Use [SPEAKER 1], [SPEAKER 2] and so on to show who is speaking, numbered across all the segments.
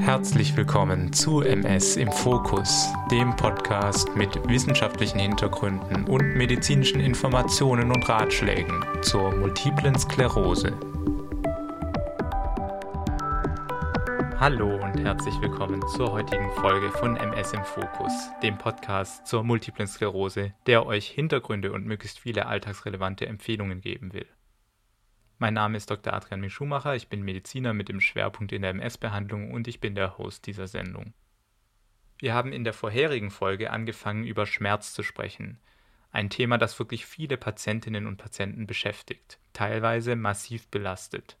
[SPEAKER 1] Herzlich willkommen zu MS im Fokus, dem Podcast mit wissenschaftlichen Hintergründen und medizinischen Informationen und Ratschlägen zur multiplen Sklerose. Hallo und herzlich willkommen zur heutigen Folge von MS im Fokus, dem Podcast zur multiplen Sklerose, der euch Hintergründe und möglichst viele alltagsrelevante Empfehlungen geben will. Mein Name ist Dr. Adrian Mischumacher, ich bin Mediziner mit dem Schwerpunkt in der MS-Behandlung und ich bin der Host dieser Sendung. Wir haben in der vorherigen Folge angefangen, über Schmerz zu sprechen. Ein Thema, das wirklich viele Patientinnen und Patienten beschäftigt, teilweise massiv belastet.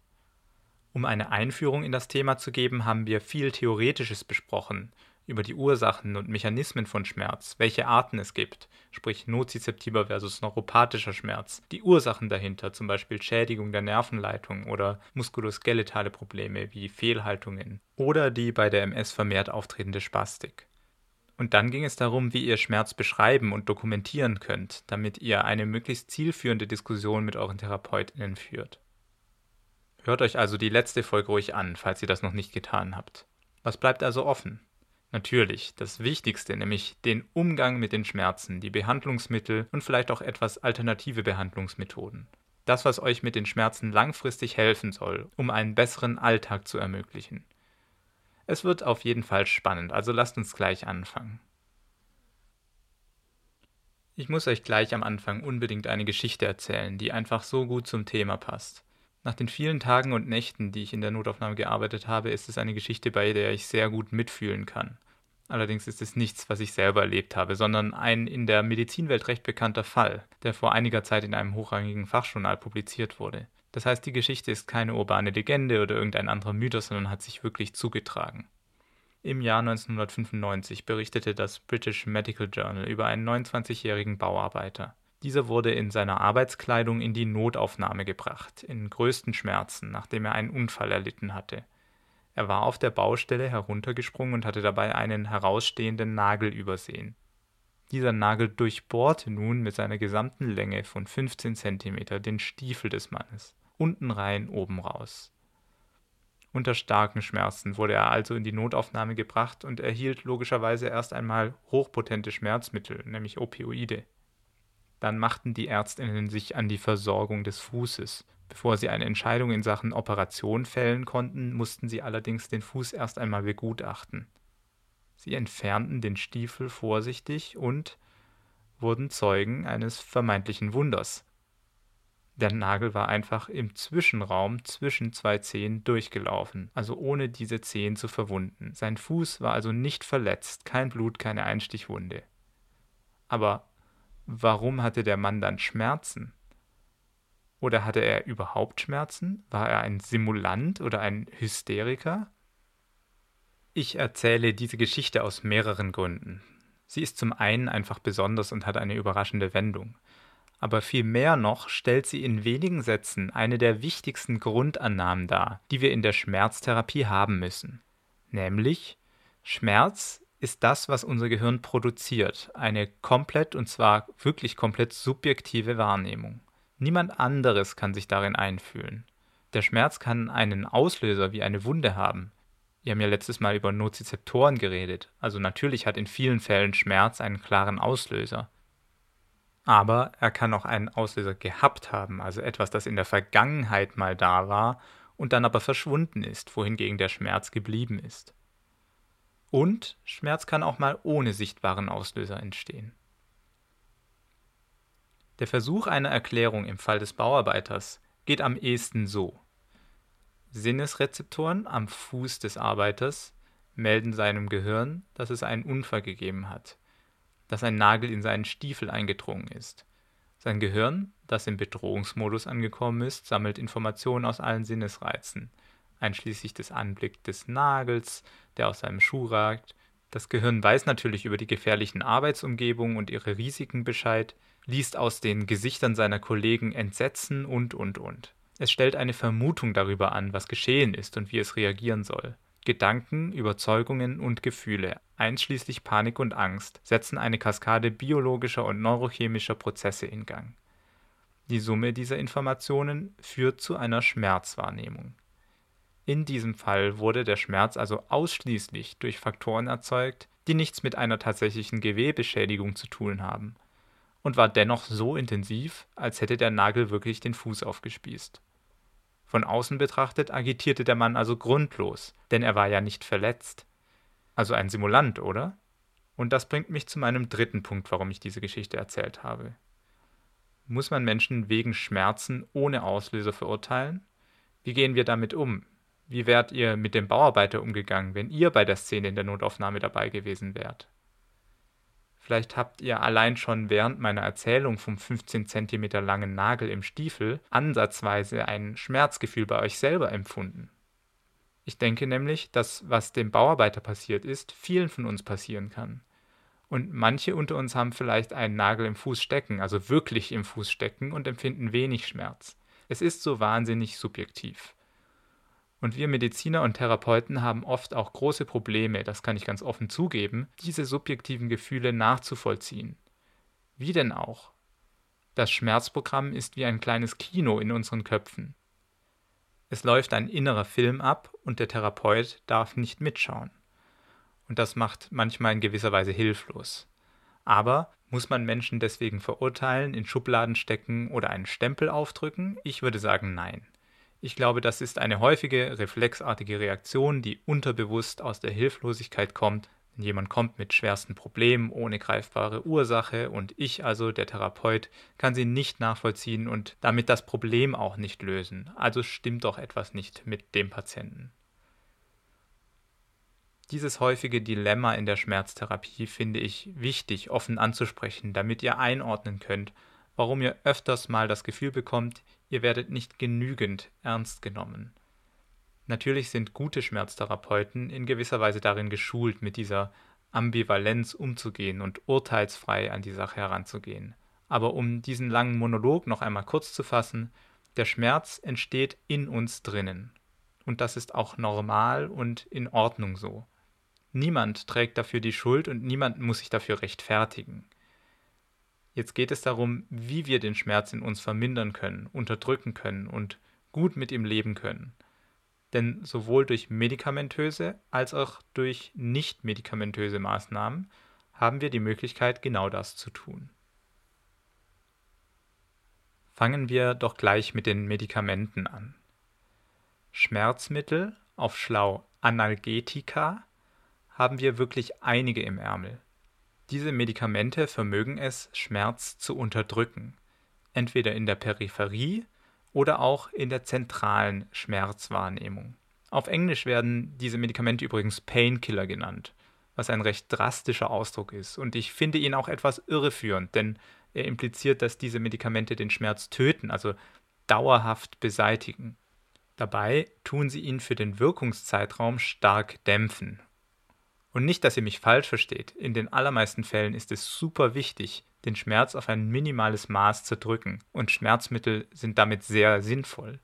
[SPEAKER 1] Um eine Einführung in das Thema zu geben, haben wir viel Theoretisches besprochen, über die Ursachen und Mechanismen von Schmerz, welche Arten es gibt, sprich nozizeptiver versus neuropathischer Schmerz, die Ursachen dahinter, zum Beispiel Schädigung der Nervenleitung oder muskuloskeletale Probleme wie Fehlhaltungen oder die bei der MS vermehrt auftretende Spastik. Und dann ging es darum, wie ihr Schmerz beschreiben und dokumentieren könnt, damit ihr eine möglichst zielführende Diskussion mit euren Therapeutinnen führt. Hört euch also die letzte Folge ruhig an, falls ihr das noch nicht getan habt. Was bleibt also offen? Natürlich, das Wichtigste, nämlich den Umgang mit den Schmerzen, die Behandlungsmittel und vielleicht auch etwas alternative Behandlungsmethoden. Das, was euch mit den Schmerzen langfristig helfen soll, um einen besseren Alltag zu ermöglichen. Es wird auf jeden Fall spannend, also lasst uns gleich anfangen. Ich muss euch gleich am Anfang unbedingt eine Geschichte erzählen, die einfach so gut zum Thema passt. Nach den vielen Tagen und Nächten, die ich in der Notaufnahme gearbeitet habe, ist es eine Geschichte, bei der ich sehr gut mitfühlen kann. Allerdings ist es nichts, was ich selber erlebt habe, sondern ein in der Medizinwelt recht bekannter Fall, der vor einiger Zeit in einem hochrangigen Fachjournal publiziert wurde. Das heißt, die Geschichte ist keine urbane Legende oder irgendein anderer Mythos, sondern hat sich wirklich zugetragen. Im Jahr 1995 berichtete das British Medical Journal über einen 29-jährigen Bauarbeiter. Dieser wurde in seiner Arbeitskleidung in die Notaufnahme gebracht, in größten Schmerzen, nachdem er einen Unfall erlitten hatte. Er war auf der Baustelle heruntergesprungen und hatte dabei einen herausstehenden Nagel übersehen. Dieser Nagel durchbohrte nun mit seiner gesamten Länge von 15 cm den Stiefel des Mannes, unten rein, oben raus. Unter starken Schmerzen wurde er also in die Notaufnahme gebracht und erhielt logischerweise erst einmal hochpotente Schmerzmittel, nämlich Opioide. Dann machten die Ärztinnen sich an die Versorgung des Fußes. Bevor sie eine Entscheidung in Sachen Operation fällen konnten, mussten sie allerdings den Fuß erst einmal begutachten. Sie entfernten den Stiefel vorsichtig und wurden Zeugen eines vermeintlichen Wunders. Der Nagel war einfach im Zwischenraum zwischen zwei Zehen durchgelaufen, also ohne diese Zehen zu verwunden. Sein Fuß war also nicht verletzt, kein Blut, keine Einstichwunde. Aber warum hatte der Mann dann Schmerzen? Oder hatte er überhaupt Schmerzen? War er ein Simulant oder ein Hysteriker? Ich erzähle diese Geschichte aus mehreren Gründen. Sie ist zum einen einfach besonders und hat eine überraschende Wendung. Aber viel mehr noch stellt sie in wenigen Sätzen eine der wichtigsten Grundannahmen dar, die wir in der Schmerztherapie haben müssen. Nämlich, Schmerz ist das, was unser Gehirn produziert, eine komplett und zwar wirklich komplett subjektive Wahrnehmung. Niemand anderes kann sich darin einfühlen. Der Schmerz kann einen Auslöser wie eine Wunde haben. Wir haben ja letztes Mal über Nozizeptoren geredet, also natürlich hat in vielen Fällen Schmerz einen klaren Auslöser. Aber er kann auch einen Auslöser gehabt haben, also etwas, das in der Vergangenheit mal da war und dann aber verschwunden ist, wohingegen der Schmerz geblieben ist. Und Schmerz kann auch mal ohne sichtbaren Auslöser entstehen. Der Versuch einer Erklärung im Fall des Bauarbeiters geht am ehesten so. Sinnesrezeptoren am Fuß des Arbeiters melden seinem Gehirn, dass es einen Unfall gegeben hat, dass ein Nagel in seinen Stiefel eingedrungen ist. Sein Gehirn, das im Bedrohungsmodus angekommen ist, sammelt Informationen aus allen Sinnesreizen, einschließlich des Anblicks des Nagels, der aus seinem Schuh ragt. Das Gehirn weiß natürlich über die gefährlichen Arbeitsumgebungen und ihre Risiken Bescheid, liest aus den Gesichtern seiner Kollegen Entsetzen und, und, und. Es stellt eine Vermutung darüber an, was geschehen ist und wie es reagieren soll. Gedanken, Überzeugungen und Gefühle, einschließlich Panik und Angst, setzen eine Kaskade biologischer und neurochemischer Prozesse in Gang. Die Summe dieser Informationen führt zu einer Schmerzwahrnehmung. In diesem Fall wurde der Schmerz also ausschließlich durch Faktoren erzeugt, die nichts mit einer tatsächlichen Gewebeschädigung zu tun haben, und war dennoch so intensiv, als hätte der Nagel wirklich den Fuß aufgespießt. Von außen betrachtet agitierte der Mann also grundlos, denn er war ja nicht verletzt. Also ein Simulant, oder? Und das bringt mich zu meinem dritten Punkt, warum ich diese Geschichte erzählt habe. Muss man Menschen wegen Schmerzen ohne Auslöser verurteilen? Wie gehen wir damit um? Wie wärt ihr mit dem Bauarbeiter umgegangen, wenn ihr bei der Szene in der Notaufnahme dabei gewesen wärt? Vielleicht habt ihr allein schon während meiner Erzählung vom 15 cm langen Nagel im Stiefel ansatzweise ein Schmerzgefühl bei euch selber empfunden. Ich denke nämlich, dass was dem Bauarbeiter passiert ist, vielen von uns passieren kann. Und manche unter uns haben vielleicht einen Nagel im Fuß stecken, also wirklich im Fuß stecken und empfinden wenig Schmerz. Es ist so wahnsinnig subjektiv. Und wir Mediziner und Therapeuten haben oft auch große Probleme, das kann ich ganz offen zugeben, diese subjektiven Gefühle nachzuvollziehen. Wie denn auch? Das Schmerzprogramm ist wie ein kleines Kino in unseren Köpfen. Es läuft ein innerer Film ab und der Therapeut darf nicht mitschauen. Und das macht manchmal in gewisser Weise hilflos. Aber muss man Menschen deswegen verurteilen, in Schubladen stecken oder einen Stempel aufdrücken? Ich würde sagen nein. Ich glaube, das ist eine häufige, reflexartige Reaktion, die unterbewusst aus der Hilflosigkeit kommt. Wenn jemand kommt mit schwersten Problemen ohne greifbare Ursache und ich, also der Therapeut, kann sie nicht nachvollziehen und damit das Problem auch nicht lösen. Also stimmt doch etwas nicht mit dem Patienten. Dieses häufige Dilemma in der Schmerztherapie finde ich wichtig, offen anzusprechen, damit ihr einordnen könnt, warum ihr öfters mal das Gefühl bekommt, ihr werdet nicht genügend ernst genommen. Natürlich sind gute Schmerztherapeuten in gewisser Weise darin geschult, mit dieser Ambivalenz umzugehen und urteilsfrei an die Sache heranzugehen. Aber um diesen langen Monolog noch einmal kurz zu fassen, der Schmerz entsteht in uns drinnen. Und das ist auch normal und in Ordnung so. Niemand trägt dafür die Schuld und niemand muss sich dafür rechtfertigen. Jetzt geht es darum, wie wir den Schmerz in uns vermindern können, unterdrücken können und gut mit ihm leben können. Denn sowohl durch medikamentöse als auch durch nicht medikamentöse Maßnahmen haben wir die Möglichkeit, genau das zu tun. Fangen wir doch gleich mit den Medikamenten an. Schmerzmittel, auf schlau Analgetika, haben wir wirklich einige im Ärmel. Diese Medikamente vermögen es, Schmerz zu unterdrücken, entweder in der Peripherie oder auch in der zentralen Schmerzwahrnehmung. Auf Englisch werden diese Medikamente übrigens Painkiller genannt, was ein recht drastischer Ausdruck ist, und ich finde ihn auch etwas irreführend, denn er impliziert, dass diese Medikamente den Schmerz töten, also dauerhaft beseitigen. Dabei tun sie ihn für den Wirkungszeitraum stark dämpfen und nicht, dass ihr mich falsch versteht, in den allermeisten Fällen ist es super wichtig, den Schmerz auf ein minimales Maß zu drücken, und Schmerzmittel sind damit sehr sinnvoll.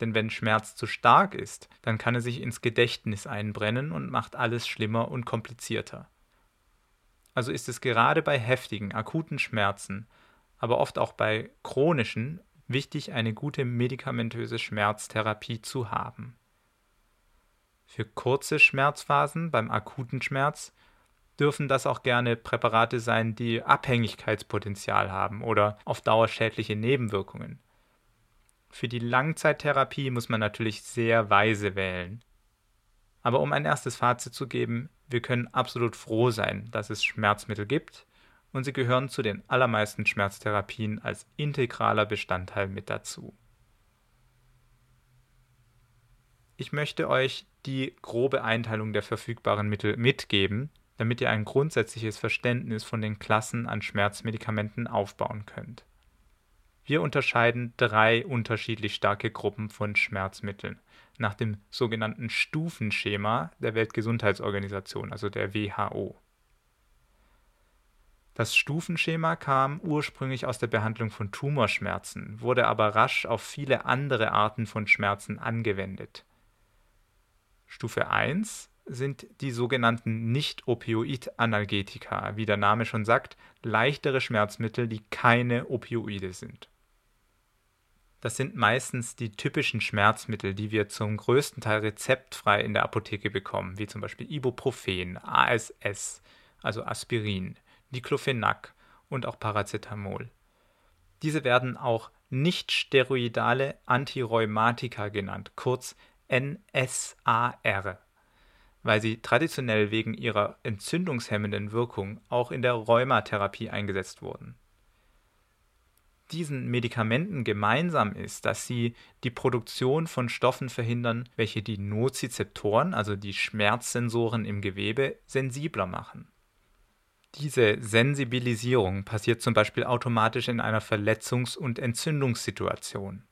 [SPEAKER 1] Denn wenn Schmerz zu stark ist, dann kann er sich ins Gedächtnis einbrennen und macht alles schlimmer und komplizierter. Also ist es gerade bei heftigen, akuten Schmerzen, aber oft auch bei chronischen, wichtig, eine gute medikamentöse Schmerztherapie zu haben. Für kurze Schmerzphasen beim akuten Schmerz dürfen das auch gerne Präparate sein, die Abhängigkeitspotenzial haben oder auf Dauer schädliche Nebenwirkungen. Für die Langzeittherapie muss man natürlich sehr weise wählen. Aber um ein erstes Fazit zu geben, wir können absolut froh sein, dass es Schmerzmittel gibt und sie gehören zu den allermeisten Schmerztherapien als integraler Bestandteil mit dazu. Ich möchte euch die grobe Einteilung der verfügbaren Mittel mitgeben, damit ihr ein grundsätzliches Verständnis von den Klassen an Schmerzmedikamenten aufbauen könnt. Wir unterscheiden drei unterschiedlich starke Gruppen von Schmerzmitteln nach dem sogenannten Stufenschema der Weltgesundheitsorganisation, also der WHO. Das Stufenschema kam ursprünglich aus der Behandlung von Tumorschmerzen, wurde aber rasch auf viele andere Arten von Schmerzen angewendet. Stufe 1 sind die sogenannten Nicht-Opioid-Analgetika, wie der Name schon sagt, leichtere Schmerzmittel, die keine Opioide sind. Das sind meistens die typischen Schmerzmittel, die wir zum größten Teil rezeptfrei in der Apotheke bekommen, wie zum Beispiel Ibuprofen, ASS, also Aspirin, Diclofenac und auch Paracetamol. Diese werden auch nicht-steroidale Antirheumatika genannt, kurz NSAR, weil sie traditionell wegen ihrer entzündungshemmenden Wirkung auch in der Rheumatherapie eingesetzt wurden diesen Medikamenten gemeinsam ist, dass sie die Produktion von Stoffen verhindern, welche die Nozizeptoren, also die Schmerzsensoren im Gewebe, sensibler machen. Diese Sensibilisierung passiert zum Beispiel automatisch in einer Verletzungs- und Entzündungssituation.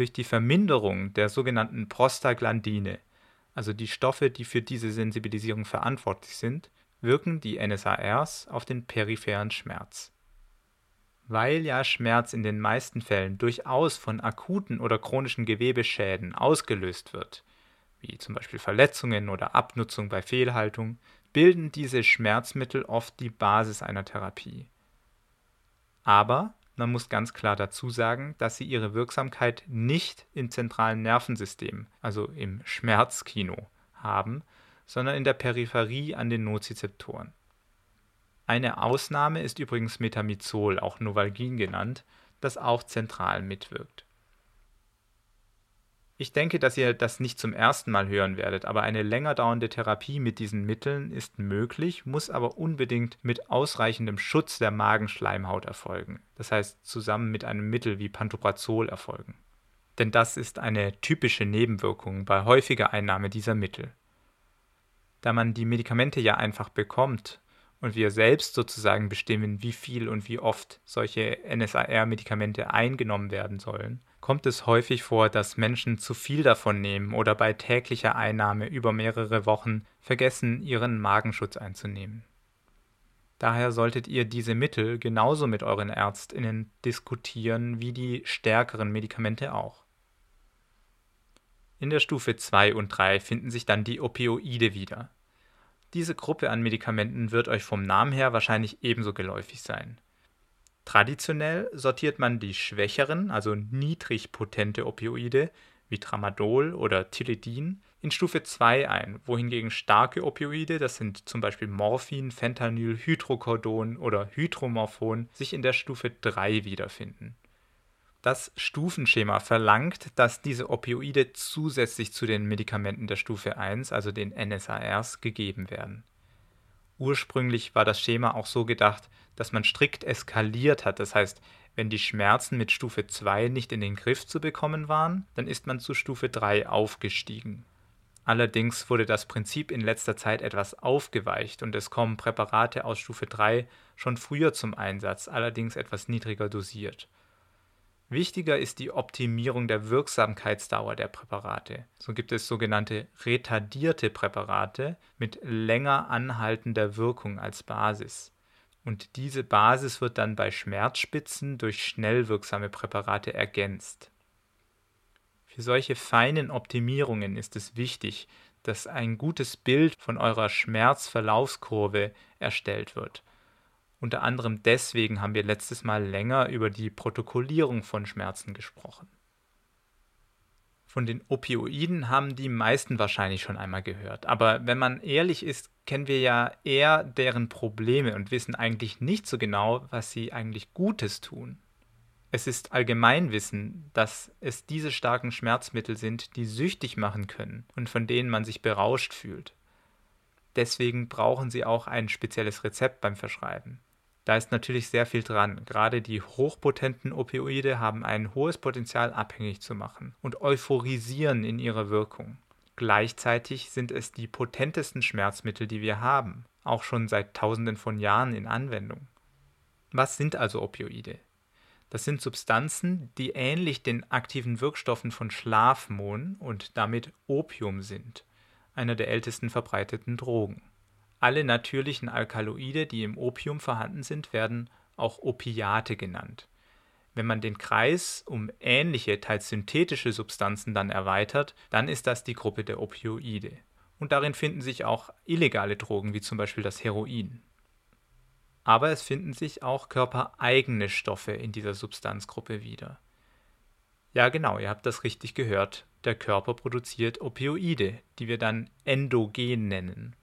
[SPEAKER 1] Durch die Verminderung der sogenannten Prostaglandine, also die Stoffe, die für diese Sensibilisierung verantwortlich sind, wirken die NSARs auf den peripheren Schmerz. Weil ja Schmerz in den meisten Fällen durchaus von akuten oder chronischen Gewebeschäden ausgelöst wird, wie zum Beispiel Verletzungen oder Abnutzung bei Fehlhaltung, bilden diese Schmerzmittel oft die Basis einer Therapie. Aber man muss ganz klar dazu sagen, dass sie ihre Wirksamkeit nicht im zentralen Nervensystem, also im Schmerzkino, haben, sondern in der Peripherie an den Nozizeptoren. Eine Ausnahme ist übrigens Metamizol, auch Novalgin genannt, das auch zentral mitwirkt. Ich denke, dass ihr das nicht zum ersten Mal hören werdet, aber eine länger dauernde Therapie mit diesen Mitteln ist möglich, muss aber unbedingt mit ausreichendem Schutz der Magenschleimhaut erfolgen. Das heißt, zusammen mit einem Mittel wie Pantoprazol erfolgen. Denn das ist eine typische Nebenwirkung bei häufiger Einnahme dieser Mittel. Da man die Medikamente ja einfach bekommt, und wir selbst sozusagen bestimmen, wie viel und wie oft solche NSAR-Medikamente eingenommen werden sollen, kommt es häufig vor, dass Menschen zu viel davon nehmen oder bei täglicher Einnahme über mehrere Wochen vergessen, ihren Magenschutz einzunehmen. Daher solltet ihr diese Mittel genauso mit euren Ärztinnen diskutieren wie die stärkeren Medikamente auch. In der Stufe 2 und 3 finden sich dann die Opioide wieder. Diese Gruppe an Medikamenten wird euch vom Namen her wahrscheinlich ebenso geläufig sein. Traditionell sortiert man die schwächeren, also niedrig potente Opioide wie Tramadol oder Tilidin in Stufe 2 ein, wohingegen starke Opioide, das sind zum Beispiel Morphin, Fentanyl, Hydrocodon oder Hydromorphon, sich in der Stufe 3 wiederfinden. Das Stufenschema verlangt, dass diese Opioide zusätzlich zu den Medikamenten der Stufe 1, also den NSARs, gegeben werden. Ursprünglich war das Schema auch so gedacht, dass man strikt eskaliert hat, das heißt, wenn die Schmerzen mit Stufe 2 nicht in den Griff zu bekommen waren, dann ist man zu Stufe 3 aufgestiegen. Allerdings wurde das Prinzip in letzter Zeit etwas aufgeweicht und es kommen Präparate aus Stufe 3 schon früher zum Einsatz, allerdings etwas niedriger dosiert. Wichtiger ist die Optimierung der Wirksamkeitsdauer der Präparate. So gibt es sogenannte retardierte Präparate mit länger anhaltender Wirkung als Basis. Und diese Basis wird dann bei Schmerzspitzen durch schnell wirksame Präparate ergänzt. Für solche feinen Optimierungen ist es wichtig, dass ein gutes Bild von eurer Schmerzverlaufskurve erstellt wird unter anderem deswegen haben wir letztes Mal länger über die Protokollierung von Schmerzen gesprochen. Von den Opioiden haben die meisten wahrscheinlich schon einmal gehört. Aber wenn man ehrlich ist, kennen wir ja eher deren Probleme und wissen eigentlich nicht so genau, was sie eigentlich Gutes tun. Es ist Allgemeinwissen, dass es diese starken Schmerzmittel sind, die süchtig machen können und von denen man sich berauscht fühlt. Deswegen brauchen sie auch ein spezielles Rezept beim Verschreiben. Da ist natürlich sehr viel dran. Gerade die hochpotenten Opioide haben ein hohes Potenzial, abhängig zu machen und euphorisieren in ihrer Wirkung. Gleichzeitig sind es die potentesten Schmerzmittel, die wir haben, auch schon seit Tausenden von Jahren in Anwendung. Was sind also Opioide? Das sind Substanzen, die ähnlich den aktiven Wirkstoffen von Schlafmohn und damit Opium sind, einer der ältesten verbreiteten Drogen. Alle natürlichen Alkaloide, die im Opium vorhanden sind, werden auch Opiate genannt. Wenn man den Kreis um ähnliche, teils synthetische Substanzen dann erweitert, dann ist das die Gruppe der Opioide. Und darin finden sich auch illegale Drogen, wie zum Beispiel das Heroin. Aber es finden sich auch körpereigene Stoffe in dieser Substanzgruppe wieder. Ja, genau, ihr habt das richtig gehört. Der Körper produziert Opioide, die wir dann endogen nennen.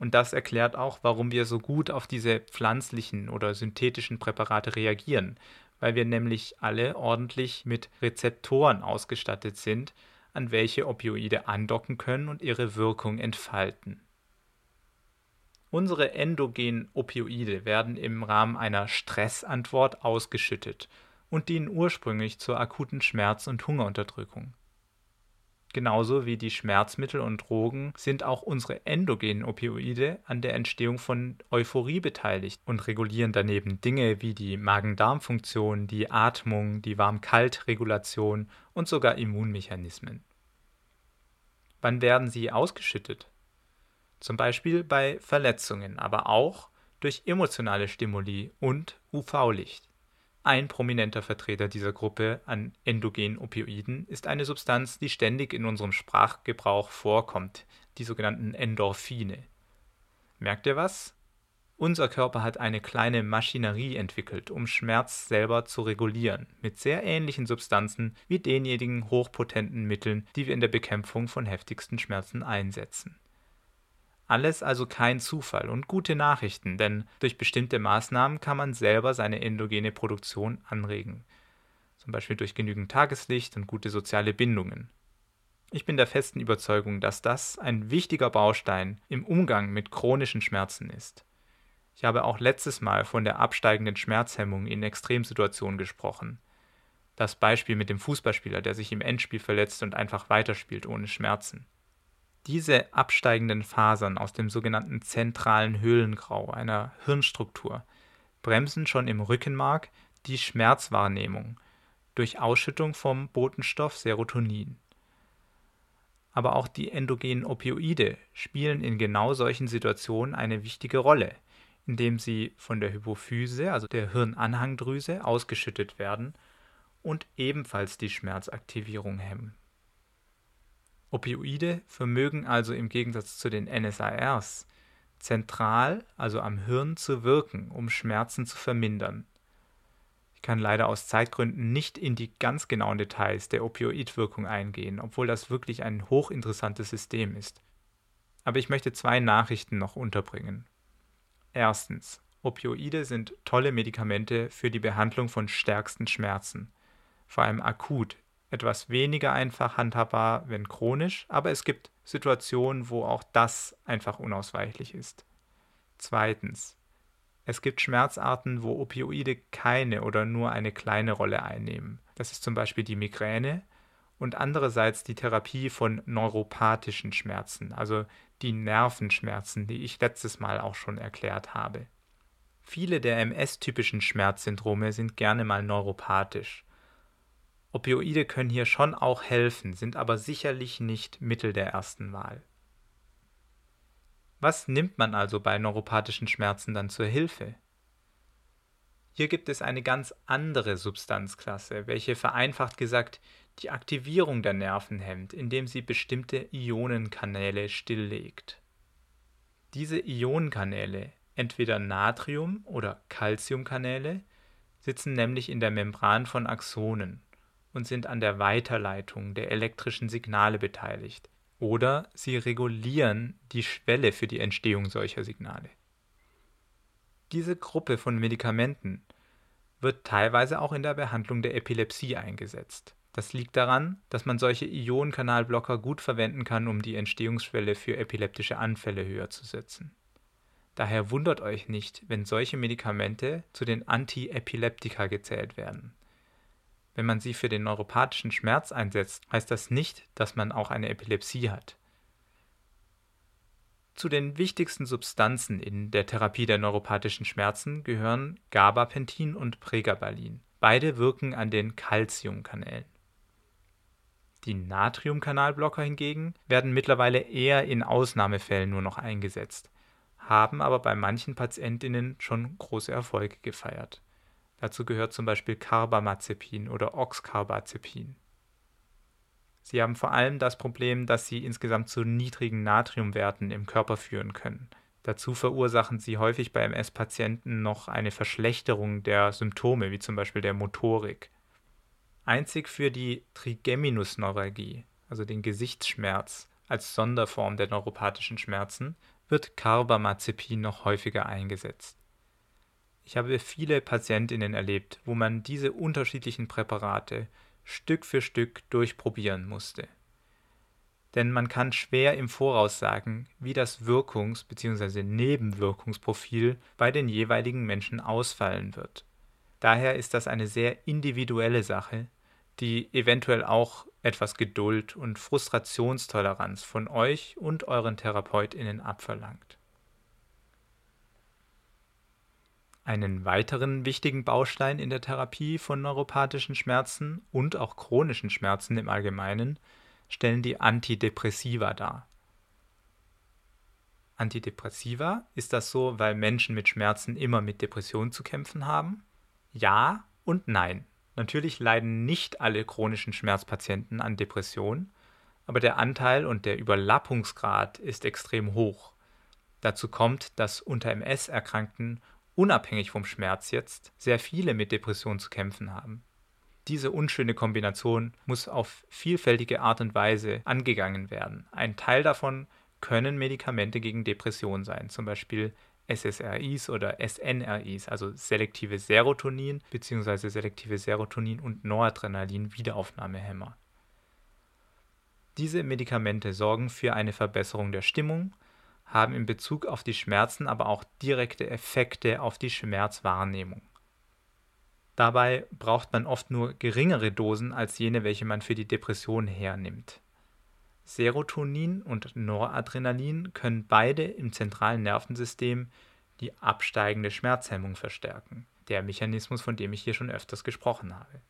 [SPEAKER 1] Und das erklärt auch, warum wir so gut auf diese pflanzlichen oder synthetischen Präparate reagieren, weil wir nämlich alle ordentlich mit Rezeptoren ausgestattet sind, an welche Opioide andocken können und ihre Wirkung entfalten. Unsere endogenen Opioide werden im Rahmen einer Stressantwort ausgeschüttet und dienen ursprünglich zur akuten Schmerz- und Hungerunterdrückung. Genauso wie die Schmerzmittel und Drogen sind auch unsere endogenen Opioide an der Entstehung von Euphorie beteiligt und regulieren daneben Dinge wie die Magen-Darm-Funktion, die Atmung, die Warm-Kalt-Regulation und sogar Immunmechanismen. Wann werden sie ausgeschüttet? Zum Beispiel bei Verletzungen, aber auch durch emotionale Stimuli und UV-Licht. Ein prominenter Vertreter dieser Gruppe an endogenen Opioiden ist eine Substanz, die ständig in unserem Sprachgebrauch vorkommt, die sogenannten Endorphine. Merkt ihr was? Unser Körper hat eine kleine Maschinerie entwickelt, um Schmerz selber zu regulieren, mit sehr ähnlichen Substanzen wie denjenigen hochpotenten Mitteln, die wir in der Bekämpfung von heftigsten Schmerzen einsetzen. Alles also kein Zufall und gute Nachrichten, denn durch bestimmte Maßnahmen kann man selber seine endogene Produktion anregen. Zum Beispiel durch genügend Tageslicht und gute soziale Bindungen. Ich bin der festen Überzeugung, dass das ein wichtiger Baustein im Umgang mit chronischen Schmerzen ist. Ich habe auch letztes Mal von der absteigenden Schmerzhemmung in Extremsituationen gesprochen. Das Beispiel mit dem Fußballspieler, der sich im Endspiel verletzt und einfach weiterspielt ohne Schmerzen. Diese absteigenden Fasern aus dem sogenannten zentralen Höhlengrau einer Hirnstruktur bremsen schon im Rückenmark die Schmerzwahrnehmung durch Ausschüttung vom Botenstoff Serotonin. Aber auch die endogenen Opioide spielen in genau solchen Situationen eine wichtige Rolle, indem sie von der Hypophyse, also der Hirnanhangdrüse, ausgeschüttet werden und ebenfalls die Schmerzaktivierung hemmen. Opioide vermögen also im Gegensatz zu den NSARs zentral, also am Hirn, zu wirken, um Schmerzen zu vermindern. Ich kann leider aus Zeitgründen nicht in die ganz genauen Details der Opioidwirkung eingehen, obwohl das wirklich ein hochinteressantes System ist. Aber ich möchte zwei Nachrichten noch unterbringen. Erstens. Opioide sind tolle Medikamente für die Behandlung von stärksten Schmerzen, vor allem akut etwas weniger einfach handhabbar, wenn chronisch, aber es gibt Situationen, wo auch das einfach unausweichlich ist. Zweitens. Es gibt Schmerzarten, wo Opioide keine oder nur eine kleine Rolle einnehmen. Das ist zum Beispiel die Migräne und andererseits die Therapie von neuropathischen Schmerzen, also die Nervenschmerzen, die ich letztes Mal auch schon erklärt habe. Viele der MS-typischen Schmerzsyndrome sind gerne mal neuropathisch Opioide können hier schon auch helfen, sind aber sicherlich nicht Mittel der ersten Wahl. Was nimmt man also bei neuropathischen Schmerzen dann zur Hilfe? Hier gibt es eine ganz andere Substanzklasse, welche vereinfacht gesagt die Aktivierung der Nerven hemmt, indem sie bestimmte Ionenkanäle stilllegt. Diese Ionenkanäle, entweder Natrium- oder Calciumkanäle, sitzen nämlich in der Membran von Axonen und sind an der Weiterleitung der elektrischen Signale beteiligt, oder sie regulieren die Schwelle für die Entstehung solcher Signale. Diese Gruppe von Medikamenten wird teilweise auch in der Behandlung der Epilepsie eingesetzt. Das liegt daran, dass man solche Ionenkanalblocker gut verwenden kann, um die Entstehungsschwelle für epileptische Anfälle höher zu setzen. Daher wundert euch nicht, wenn solche Medikamente zu den Antiepileptika gezählt werden. Wenn man sie für den neuropathischen Schmerz einsetzt, heißt das nicht, dass man auch eine Epilepsie hat. Zu den wichtigsten Substanzen in der Therapie der neuropathischen Schmerzen gehören Gabapentin und Pregabalin. Beide wirken an den Calciumkanälen. Die Natriumkanalblocker hingegen werden mittlerweile eher in Ausnahmefällen nur noch eingesetzt, haben aber bei manchen Patientinnen schon große Erfolge gefeiert. Dazu gehört zum Beispiel Carbamazepin oder Oxcarbazepin. Sie haben vor allem das Problem, dass sie insgesamt zu niedrigen Natriumwerten im Körper führen können. Dazu verursachen sie häufig bei MS-Patienten noch eine Verschlechterung der Symptome, wie zum Beispiel der Motorik. Einzig für die Trigeminusneuralgie, also den Gesichtsschmerz, als Sonderform der neuropathischen Schmerzen, wird Carbamazepin noch häufiger eingesetzt. Ich habe viele Patientinnen erlebt, wo man diese unterschiedlichen Präparate Stück für Stück durchprobieren musste. Denn man kann schwer im Voraus sagen, wie das Wirkungs- bzw. Nebenwirkungsprofil bei den jeweiligen Menschen ausfallen wird. Daher ist das eine sehr individuelle Sache, die eventuell auch etwas Geduld und Frustrationstoleranz von euch und euren Therapeutinnen abverlangt. Einen weiteren wichtigen Baustein in der Therapie von neuropathischen Schmerzen und auch chronischen Schmerzen im Allgemeinen stellen die Antidepressiva dar. Antidepressiva ist das so, weil Menschen mit Schmerzen immer mit Depressionen zu kämpfen haben? Ja und nein. Natürlich leiden nicht alle chronischen Schmerzpatienten an Depressionen, aber der Anteil und der Überlappungsgrad ist extrem hoch. Dazu kommt, dass unter MS Erkrankten unabhängig vom Schmerz jetzt sehr viele mit Depressionen zu kämpfen haben. Diese unschöne Kombination muss auf vielfältige Art und Weise angegangen werden. Ein Teil davon können Medikamente gegen Depression sein, zum Beispiel SSRIs oder SNRIs, also selektive Serotonin bzw. selektive Serotonin- und Noradrenalin-Wiederaufnahmehämmer. Diese Medikamente sorgen für eine Verbesserung der Stimmung, haben in Bezug auf die Schmerzen aber auch direkte Effekte auf die Schmerzwahrnehmung. Dabei braucht man oft nur geringere Dosen als jene, welche man für die Depression hernimmt. Serotonin und Noradrenalin können beide im zentralen Nervensystem die absteigende Schmerzhemmung verstärken, der Mechanismus, von dem ich hier schon öfters gesprochen habe.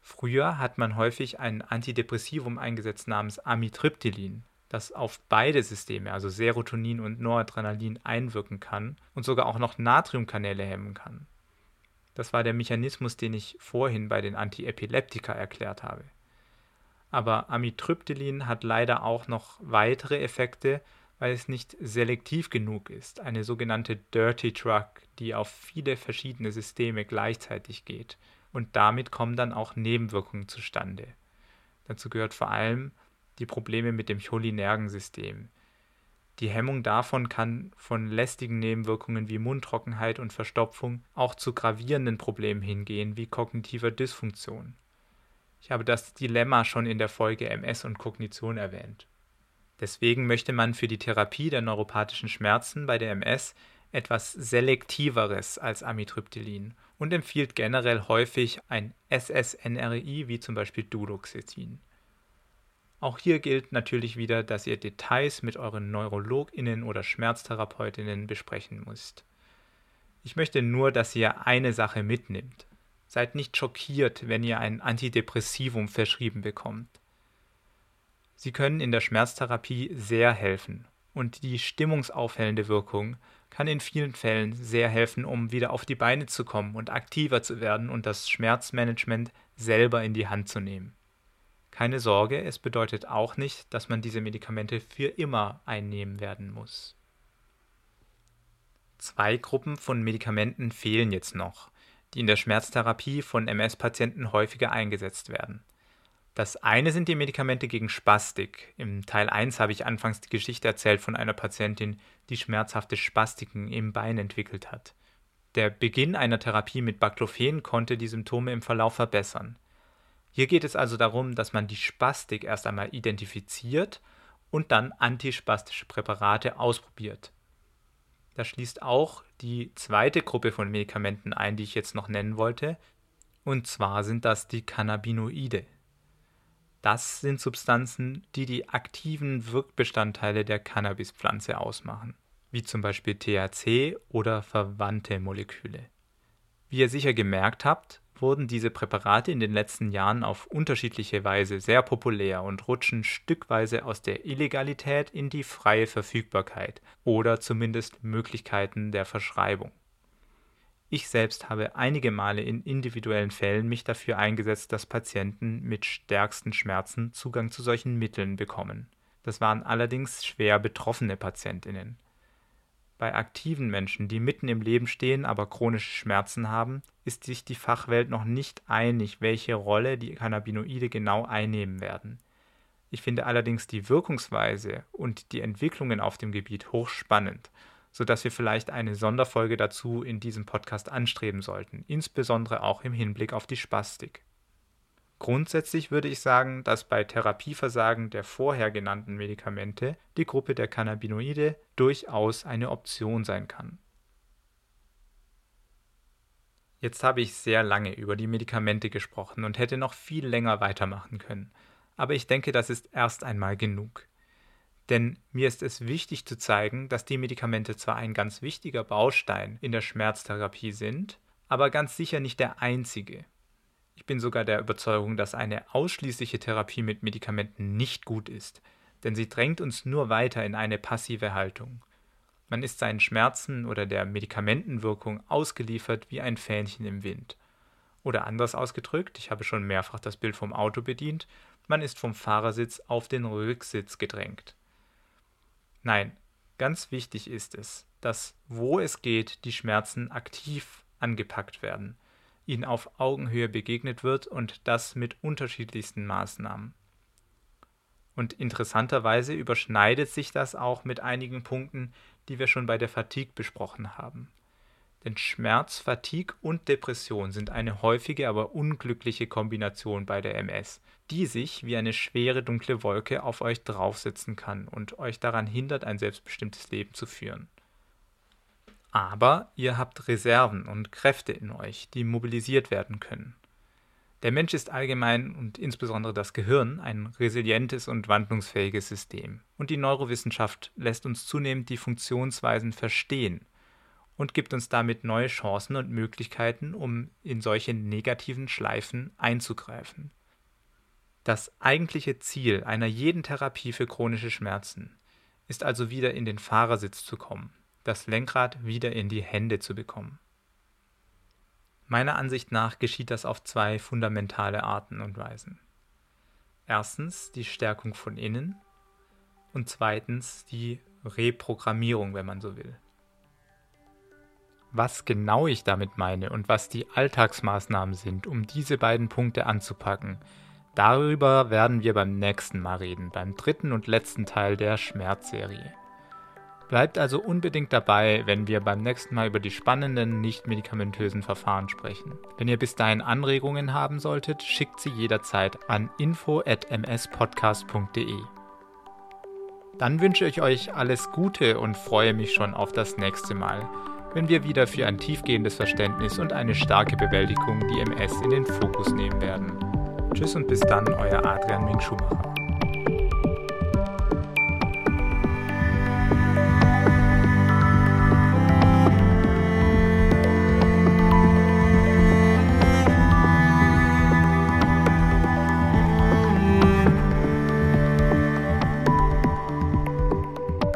[SPEAKER 1] Früher hat man häufig ein Antidepressivum eingesetzt namens Amitriptylin, das auf beide Systeme, also Serotonin und Noradrenalin, einwirken kann und sogar auch noch Natriumkanäle hemmen kann. Das war der Mechanismus, den ich vorhin bei den Antiepileptika erklärt habe. Aber Amitriptylin hat leider auch noch weitere Effekte, weil es nicht selektiv genug ist, eine sogenannte Dirty Drug, die auf viele verschiedene Systeme gleichzeitig geht. Und damit kommen dann auch Nebenwirkungen zustande. Dazu gehört vor allem die Probleme mit dem Cholinergensystem. Die Hemmung davon kann von lästigen Nebenwirkungen wie Mundtrockenheit und Verstopfung auch zu gravierenden Problemen hingehen, wie kognitiver Dysfunktion. Ich habe das Dilemma schon in der Folge MS und Kognition erwähnt. Deswegen möchte man für die Therapie der neuropathischen Schmerzen bei der MS etwas selektiveres als Amitriptylin und empfiehlt generell häufig ein SSNRI wie zum Beispiel Duloxetin. Auch hier gilt natürlich wieder, dass ihr Details mit euren NeurologInnen oder Schmerztherapeutinnen besprechen müsst. Ich möchte nur, dass ihr eine Sache mitnimmt. Seid nicht schockiert, wenn ihr ein Antidepressivum verschrieben bekommt. Sie können in der Schmerztherapie sehr helfen und die stimmungsaufhellende Wirkung kann in vielen Fällen sehr helfen, um wieder auf die Beine zu kommen und aktiver zu werden und das Schmerzmanagement selber in die Hand zu nehmen. Keine Sorge, es bedeutet auch nicht, dass man diese Medikamente für immer einnehmen werden muss. Zwei Gruppen von Medikamenten fehlen jetzt noch die in der Schmerztherapie von MS-Patienten häufiger eingesetzt werden. Das eine sind die Medikamente gegen Spastik. Im Teil 1 habe ich anfangs die Geschichte erzählt von einer Patientin, die schmerzhafte Spastiken im Bein entwickelt hat. Der Beginn einer Therapie mit Baclofen konnte die Symptome im Verlauf verbessern. Hier geht es also darum, dass man die Spastik erst einmal identifiziert und dann antispastische Präparate ausprobiert. Das schließt auch die zweite Gruppe von Medikamenten ein, die ich jetzt noch nennen wollte. Und zwar sind das die Cannabinoide. Das sind Substanzen, die die aktiven Wirkbestandteile der Cannabispflanze ausmachen, wie zum Beispiel THC oder verwandte Moleküle. Wie ihr sicher gemerkt habt, wurden diese Präparate in den letzten Jahren auf unterschiedliche Weise sehr populär und rutschen stückweise aus der Illegalität in die freie Verfügbarkeit oder zumindest Möglichkeiten der Verschreibung. Ich selbst habe einige Male in individuellen Fällen mich dafür eingesetzt, dass Patienten mit stärksten Schmerzen Zugang zu solchen Mitteln bekommen. Das waren allerdings schwer betroffene Patientinnen. Bei aktiven Menschen, die mitten im Leben stehen, aber chronische Schmerzen haben, ist sich die Fachwelt noch nicht einig, welche Rolle die Cannabinoide genau einnehmen werden. Ich finde allerdings die Wirkungsweise und die Entwicklungen auf dem Gebiet hochspannend, sodass wir vielleicht eine Sonderfolge dazu in diesem Podcast anstreben sollten, insbesondere auch im Hinblick auf die Spastik. Grundsätzlich würde ich sagen, dass bei Therapieversagen der vorher genannten Medikamente die Gruppe der Cannabinoide durchaus eine Option sein kann. Jetzt habe ich sehr lange über die Medikamente gesprochen und hätte noch viel länger weitermachen können, aber ich denke, das ist erst einmal genug. Denn mir ist es wichtig zu zeigen, dass die Medikamente zwar ein ganz wichtiger Baustein in der Schmerztherapie sind, aber ganz sicher nicht der einzige. Ich bin sogar der Überzeugung, dass eine ausschließliche Therapie mit Medikamenten nicht gut ist, denn sie drängt uns nur weiter in eine passive Haltung. Man ist seinen Schmerzen oder der Medikamentenwirkung ausgeliefert wie ein Fähnchen im Wind. Oder anders ausgedrückt, ich habe schon mehrfach das Bild vom Auto bedient, man ist vom Fahrersitz auf den Rücksitz gedrängt. Nein, ganz wichtig ist es, dass, wo es geht, die Schmerzen aktiv angepackt werden ihnen auf Augenhöhe begegnet wird und das mit unterschiedlichsten Maßnahmen. Und interessanterweise überschneidet sich das auch mit einigen Punkten, die wir schon bei der Fatigue besprochen haben. Denn Schmerz, Fatigue und Depression sind eine häufige, aber unglückliche Kombination bei der MS, die sich wie eine schwere dunkle Wolke auf euch draufsetzen kann und euch daran hindert, ein selbstbestimmtes Leben zu führen. Aber ihr habt Reserven und Kräfte in euch, die mobilisiert werden können. Der Mensch ist allgemein und insbesondere das Gehirn ein resilientes und wandlungsfähiges System. Und die Neurowissenschaft lässt uns zunehmend die Funktionsweisen verstehen und gibt uns damit neue Chancen und Möglichkeiten, um in solche negativen Schleifen einzugreifen. Das eigentliche Ziel einer jeden Therapie für chronische Schmerzen ist also wieder in den Fahrersitz zu kommen, das Lenkrad wieder in die Hände zu bekommen. Meiner Ansicht nach geschieht das auf zwei fundamentale Arten und Weisen. Erstens die Stärkung von innen und zweitens die Reprogrammierung, wenn man so will. Was genau ich damit meine und was die Alltagsmaßnahmen sind, um diese beiden Punkte anzupacken, darüber werden wir beim nächsten Mal reden, beim dritten und letzten Teil der Schmerzserie. Bleibt also unbedingt dabei, wenn wir beim nächsten Mal über die spannenden nicht-medikamentösen Verfahren sprechen. Wenn ihr bis dahin Anregungen haben solltet, schickt sie jederzeit an info@mspodcast.de. Dann wünsche ich euch alles Gute und freue mich schon auf das nächste Mal, wenn wir wieder für ein tiefgehendes Verständnis und eine starke Bewältigung die MS in den Fokus nehmen werden. Tschüss und bis dann, euer Adrian Ming Schumacher.